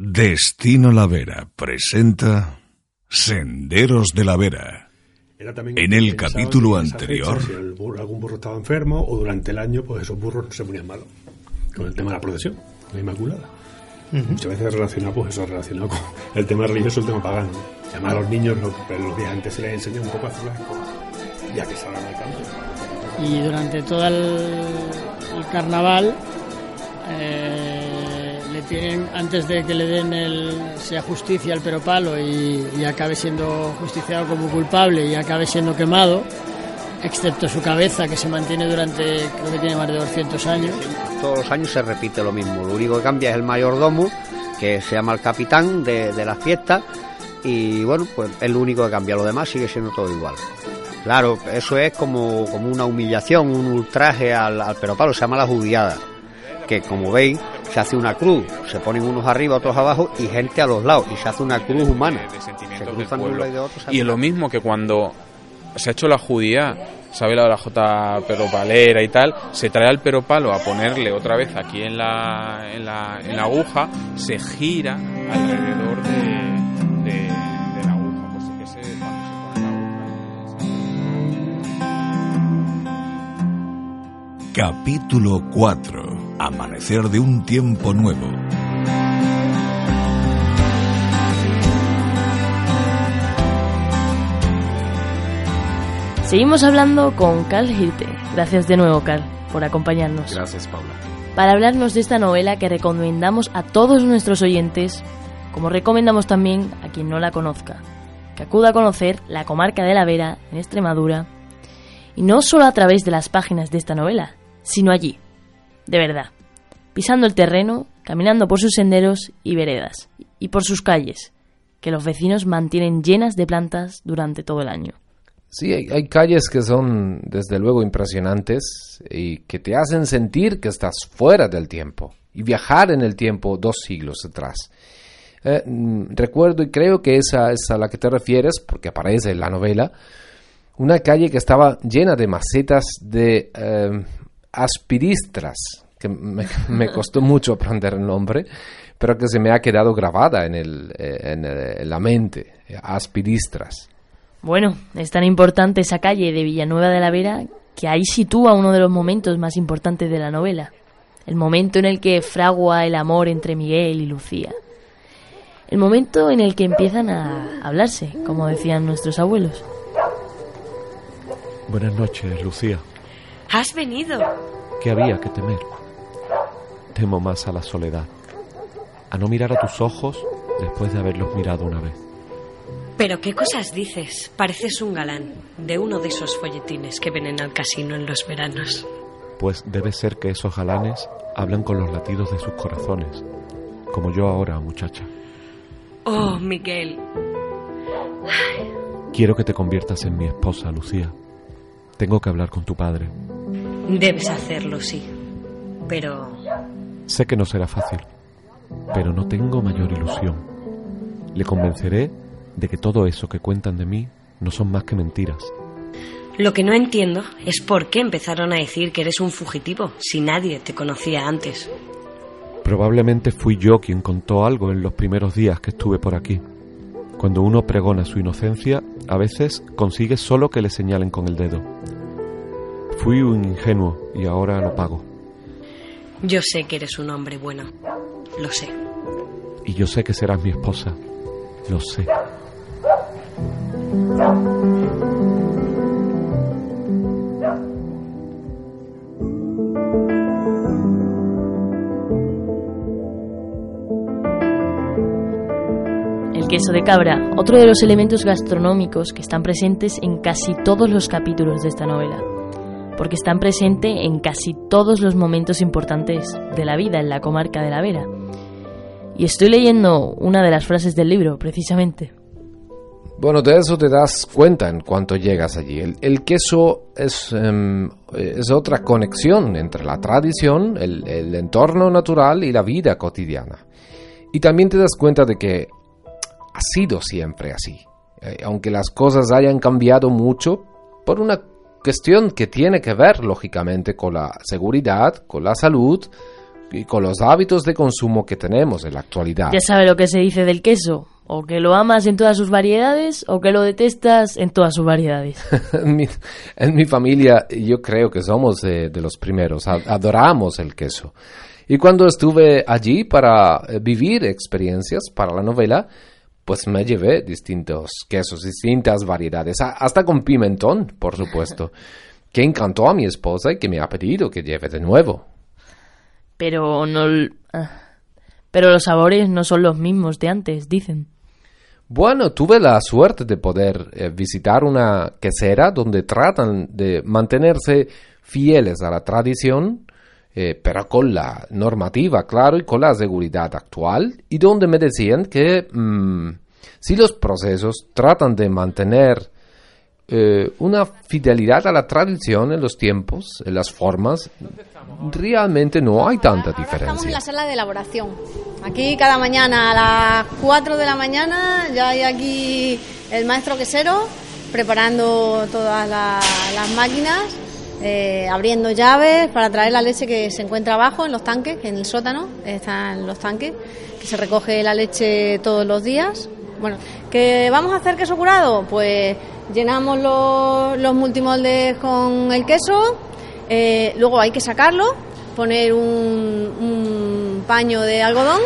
Destino La Vera presenta Senderos de la Vera. Era también En el capítulo anterior- fecha, si el burro- algún burro estaba enfermo o durante el año, pues esos burros no se ponían malos. Con el tema de la procesión, la Inmaculada. Muchas veces relacionado, pues eso, relacionado con el tema religioso, el tema pagano. ¿no? Llamar a los niños, los días antes se les enseña un poco a hacer las cosas, ya que salgan al campo. y durante todo el, el carnaval eh, tienen antes de que le den el sea justicia al peropalo y, y acabe siendo justiciado como culpable y acabe siendo quemado excepto su cabeza que se mantiene durante creo que tiene más de 200 años Todos los años se repite lo mismo. Lo único que cambia es el mayordomo, que se llama el capitán de, de las fiestas, y bueno, pues es lo único que cambia. Lo demás sigue siendo todo igual. Claro, eso es como, como una humillación, un ultraje al, al peropalo, se llama la judiada. Que como veis, se hace una cruz, se ponen unos arriba, otros abajo y gente a los lados, y se hace una cruz humana. Se cruzan de un lado y de otro. se Y es lo mismo que cuando se ha hecho la judía, sabe la de la J peropalera y tal, se trae al peropalo a ponerle otra vez aquí en la, en la, en la aguja, se gira alrededor de, de, de la aguja. Pues sí que se, cuando se pone la aguja, Capítulo 4. Amanecer de un tiempo nuevo. Seguimos hablando con Carl Hirte. Gracias de nuevo, Carl, por acompañarnos. Gracias, Paula. Para hablarnos de esta novela que recomendamos a todos nuestros oyentes, como recomendamos también a quien no la conozca, que acuda a conocer la comarca de la Vera, en Extremadura, y no solo a través de las páginas de esta novela, sino allí, de verdad, pisando el terreno, caminando por sus senderos y veredas, y por sus calles, que los vecinos mantienen llenas de plantas durante todo el año. Sí, hay, calles que son desde luego impresionantes y que te hacen sentir que estás fuera del tiempo y viajar en el tiempo dos siglos atrás. Eh, mm, recuerdo y creo que esa es a la que te refieres, porque aparece en la novela, una calle que estaba llena de macetas de eh, aspiristras, que me, me costó mucho aprender el nombre, pero que se me ha quedado grabada en, el, eh, en, el- en la mente, eh, aspiristras. Bueno, es tan importante esa calle de Villanueva de la Vera que ahí sitúa uno de los momentos más importantes de la novela, el momento en el que fragua el amor entre Miguel y Lucía, el momento en el que empiezan a hablarse, como decían nuestros abuelos. Buenas noches, Lucía. ¿Has venido? ¿Qué había que temer? Temo más a la soledad, a no mirar a tus ojos después de haberlos mirado una vez. ¿Pero qué cosas dices? Pareces un galán de uno de esos folletines que vienen al casino en los veranos. Pues debe ser que esos galanes hablan con los latidos de sus corazones, como yo ahora, muchacha. Oh, Miguel. Quiero que te conviertas en mi esposa, Lucía. Tengo que hablar con tu padre. Debes hacerlo, sí. Pero... Sé que no será fácil, pero no tengo mayor ilusión. Le convenceré de que todo eso que cuentan de mí no son más que mentiras. Lo que no entiendo es por qué empezaron a decir que eres un fugitivo si nadie te conocía antes. Probablemente fui yo quien contó algo en los primeros días que estuve por aquí. Cuando uno pregona su inocencia, a veces consigue solo que le señalen con el dedo. Fui un ingenuo y ahora lo pago. Yo sé que eres un hombre bueno. Lo sé. Y yo sé que serás mi esposa. Lo sé. El queso de cabra, otro de los elementos gastronómicos que están presentes en casi todos los capítulos de esta novela, porque están presentes en casi todos los momentos importantes de la vida en la comarca de la Vera. Y estoy leyendo una de las frases del libro, precisamente. Bueno, de eso te das cuenta en cuanto llegas allí. El, queso es, em, es, otra conexión entre la tradición, el, el, entorno natural y la vida cotidiana. Y también te das cuenta de que ha sido siempre así. Eh, aunque las cosas hayan cambiado mucho, por una cuestión que tiene que ver, lógicamente, con la seguridad, con la salud y con los hábitos de consumo que tenemos en la actualidad. Ya sabe lo que se dice del queso o que lo amas en todas sus variedades o que lo detestas en todas sus variedades. en, mi, familia yo creo que somos de, los primeros, adoramos el queso. Y cuando estuve allí para eh, vivir experiencias para la novela, pues me llevé distintos quesos, distintas variedades, hasta con pimentón, por supuesto, que encantó a mi esposa y que me ha pedido que lleve de nuevo. Pero no... Ah, pero los sabores no son los mismos de antes, dicen. Bueno, tuve la suerte de poder eh, visitar una quesera donde tratan de mantenerse fieles a la tradición, eh, pero con la normativa, claro, y con la seguridad actual, y donde me decían que mm, si los procesos tratan de mantener eh, una fidelidad a la tradición en los tiempos, en las formas, realmente no hay tanta diferencia. estamos en la sala de elaboración. Aquí cada mañana a las 4 de la mañana ya hay aquí el maestro quesero preparando todas las máquinas, eh, abriendo llaves para traer la leche que se encuentra abajo en los tanques, en el sótano están los tanques, que se recoge la leche todos los días. Bueno, ¿qué vamos a hacer queso curado? Pues llenamos los, los multimoldes con el queso, eh, luego hay que sacarlo, poner un, paño de algodón,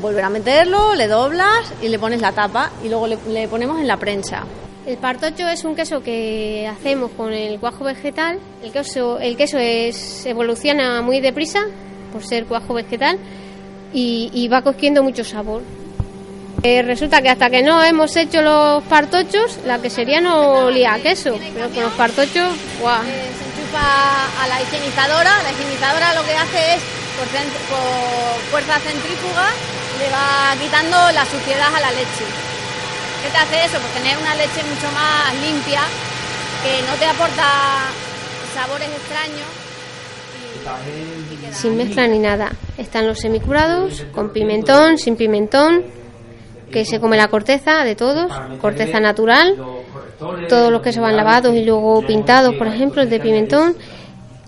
volver a meterlo, le doblas y le pones la tapa y luego le, ponemos en la prensa. El partocho es un queso que hacemos con el cuajo vegetal. El queso, el queso es, evoluciona muy deprisa por ser cuajo vegetal y, va cogiendo mucho sabor. Eh, resulta que hasta que no hemos hecho los partochos, la quesería no olía a queso, pero con los partochos, ¡guau! Eh, se enchufa a la higienizadora, la higienizadora lo que hace es, por, fuerza centrífuga, le va quitando la suciedad a la leche. ¿Qué te hace eso? Pues tener una leche mucho más limpia, que no te aporta sabores extraños. Sin mezcla ni nada. Están los semicurados, con pimentón, sin pimentón, que se come la corteza de todos, corteza natural, todos los que se van lavados y luego pintados, por ejemplo, el de pimentón.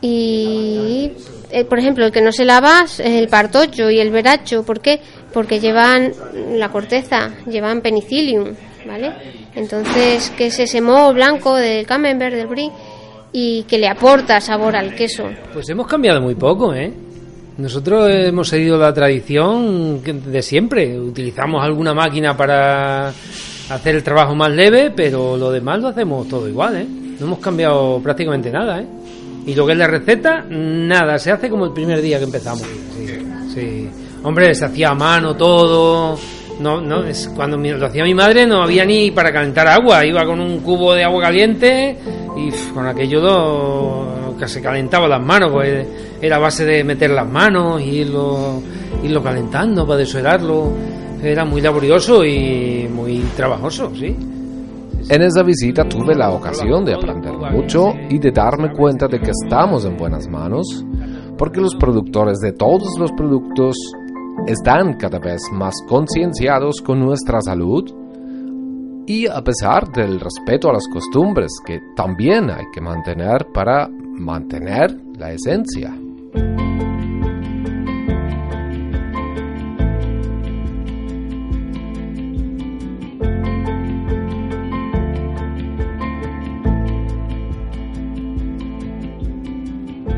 Y, eh, por ejemplo, el que no se lava es el partocho y el veracho. ¿Por qué? Porque llevan la corteza, llevan penicillium, ¿vale? Entonces, que es ese moho blanco del camembert, del brie, y que le aporta sabor al queso. Pues hemos cambiado muy poco, ¿eh? Nosotros hemos seguido la tradición de siempre. Utilizamos alguna máquina para hacer el trabajo más leve, pero lo demás lo hacemos todo igual, ¿eh? No hemos cambiado prácticamente nada, ¿eh? Y lo que es la receta, nada, se hace como el primer día que empezamos. Sí, Hombre, se hacía a mano todo. No, no, es cuando lo hacía mi madre no había ni para calentar agua, iba con un cubo de agua caliente y con aquello que se calentaba las manos, pues era base de meter las manos y irlo, irlo calentando para desuelarlo. Era muy laborioso y muy trabajoso, sí. En esa visita tuve la ocasión de aprender mucho y de darme cuenta de que estamos en buenas manos, porque los productores de todos los productos están cada vez más concienciados con nuestra salud y a pesar del respeto a las costumbres que también hay que mantener para mantener la esencia.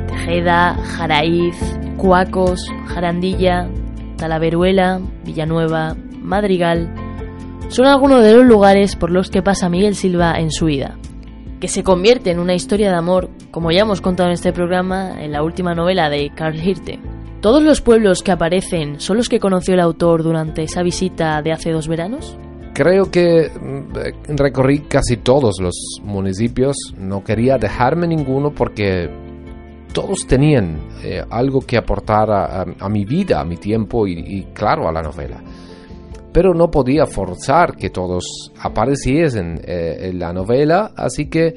Tejeda, Jaraíz, Cuacos, Jarandilla, Talaveruela, Villanueva, Madrigal, son algunos de los lugares por los que pasa Miguel Silva en su vida que se convierte en una historia de amor, como ya hemos contado en este programa, en la última novela de Carl Hirte. ¿Todos los pueblos que aparecen son los que conoció el autor durante esa visita de hace dos veranos? Creo que mm, recorrí casi todos los municipios, no quería dejarme ninguno porque todos tenían eh, algo que aportar a, mi vida, a mi tiempo y, claro, a la novela. Pero no podía forzar que todos apareciesen eh, en la novela, así que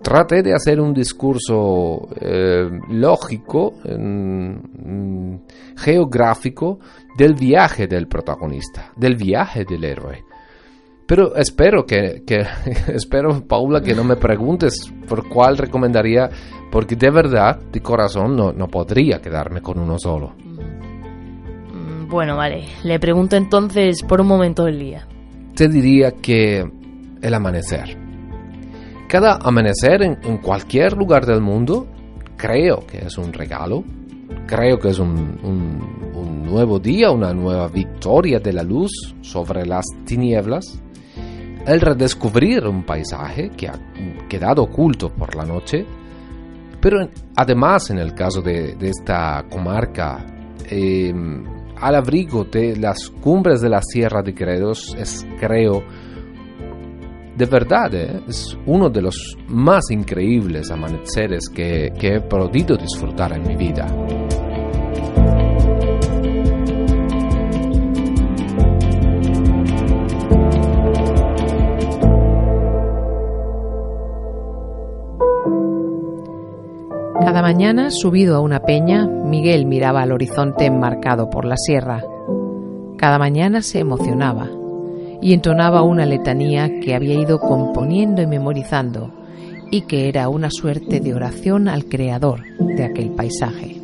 traté de hacer un discurso eh, lógico, mm, geográfico, del viaje del protagonista, del viaje del héroe. Pero espero que, espero, Paula, que no me preguntes por cuál recomendaría, porque de verdad, de corazón, no, no podría quedarme con uno solo. Mm, bueno, vale. Le pregunto entonces por un momento del día. Te diría que el amanecer. Cada amanecer en, en cualquier lugar del mundo creo que es un regalo. Creo que es un, un, un nuevo día, una nueva victoria de la luz sobre las tinieblas el redescubrir un paisaje que ha quedado oculto por la noche, pero además en el caso de, esta comarca, em, al abrigo de las cumbres de la Sierra de Gredos, es creo, de verdad, eh, es uno de los más increíbles amaneceres que he podido disfrutar en mi vida. Cada mañana, subido a una peña, Miguel miraba al horizonte enmarcado por la sierra. Cada mañana se emocionaba y entonaba una letanía que había ido componiendo y memorizando y que era una suerte de oración al creador de aquel paisaje.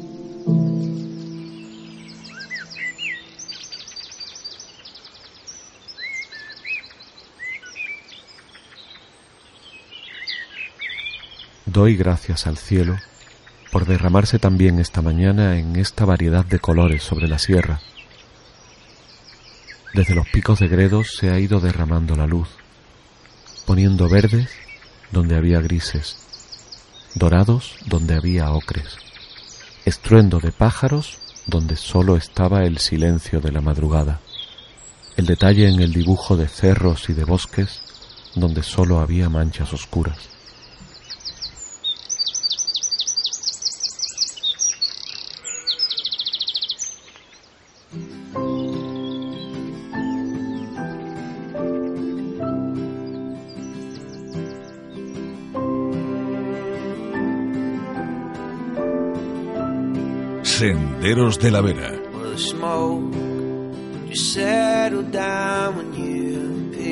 Doy gracias al cielo por derramarse también esta mañana en esta variedad de colores sobre la sierra. Desde los picos de Gredos se ha ido derramando la luz, poniendo verdes donde había grises, dorados donde había ocres, estruendo de pájaros donde solo estaba el silencio de la madrugada, el detalle en el dibujo de cerros y de bosques donde solo había manchas oscuras. Senderos de la Vera.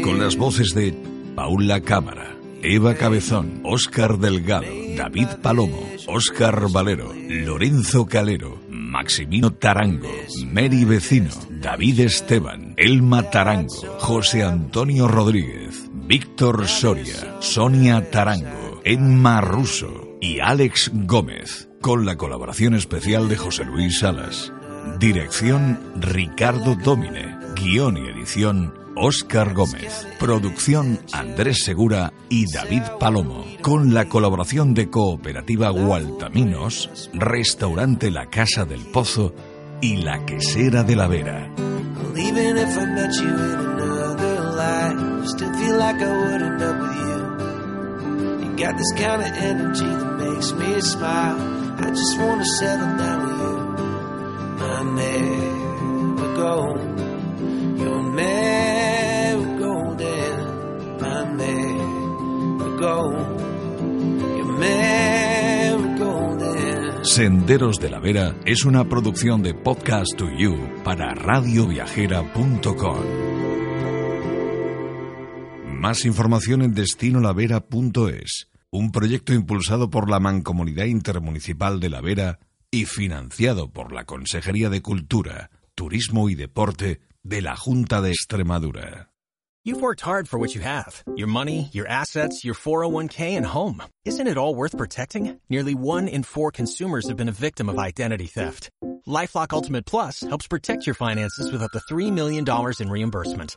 Con las voces de Paula Cámara, Eva Cabezón, Óscar Delgado, David Palomo, Óscar Valero, Lorenzo Calero, Maximino Tarango, Mary Vecino, David Esteban, Elma Tarango, José Antonio Rodríguez, Víctor Soria, Sonia Tarango, Emma Russo y Alex Gómez con la colaboración especial de José Luis Salas. Dirección Ricardo Domine. Guión y edición Óscar Gómez. Producción Andrés Segura y David Palomo. Con la colaboración de Cooperativa Gualtaminos, Restaurante La Casa del Pozo y La Quesera de la Vera. I just wanna settle down with you. My merry-go, your merry-golden, my merry-go, your merry-golden. Senderos de la Vera es una producción de Podcast to You para radioviajera.com. Más información en destinolavera.es un proyecto impulsado por la Mancomunidad Intermunicipal de La Vera y financiado por la Consejería de Cultura, Turismo y Deporte de la Junta de Extremadura. You've worked hard for what you have your money, your assets, your 401k, and home. Isn't it all worth protecting? Nearly one in four consumers have been a victim of identity theft. Lifelock Ultimate Plus helps protect your finances with up to $3 million in reimbursement.